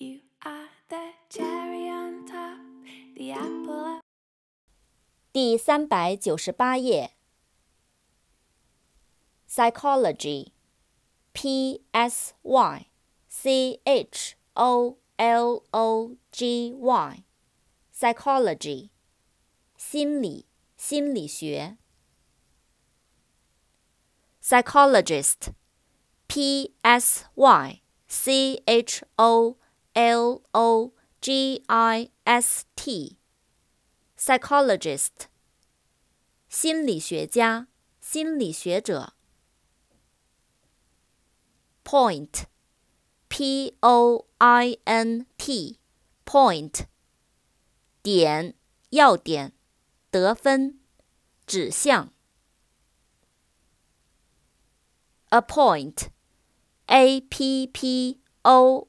You are the cherry on top, the apple of 第三百九十八页。Psychology, P S Y C H O L O G Y, psychology, 心理心理学。Psychologist, P S Y C H O L O G I S T, psychologist, 心理学家、心理学者。Point, P O I N T, point, 点、要点、得分、指向。Appoint, A P P O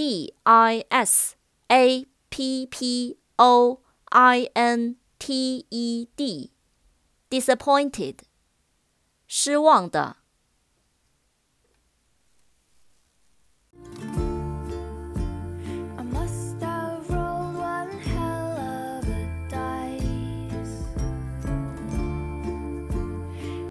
D I S A P P O I N T E D, disappointed, 失望的，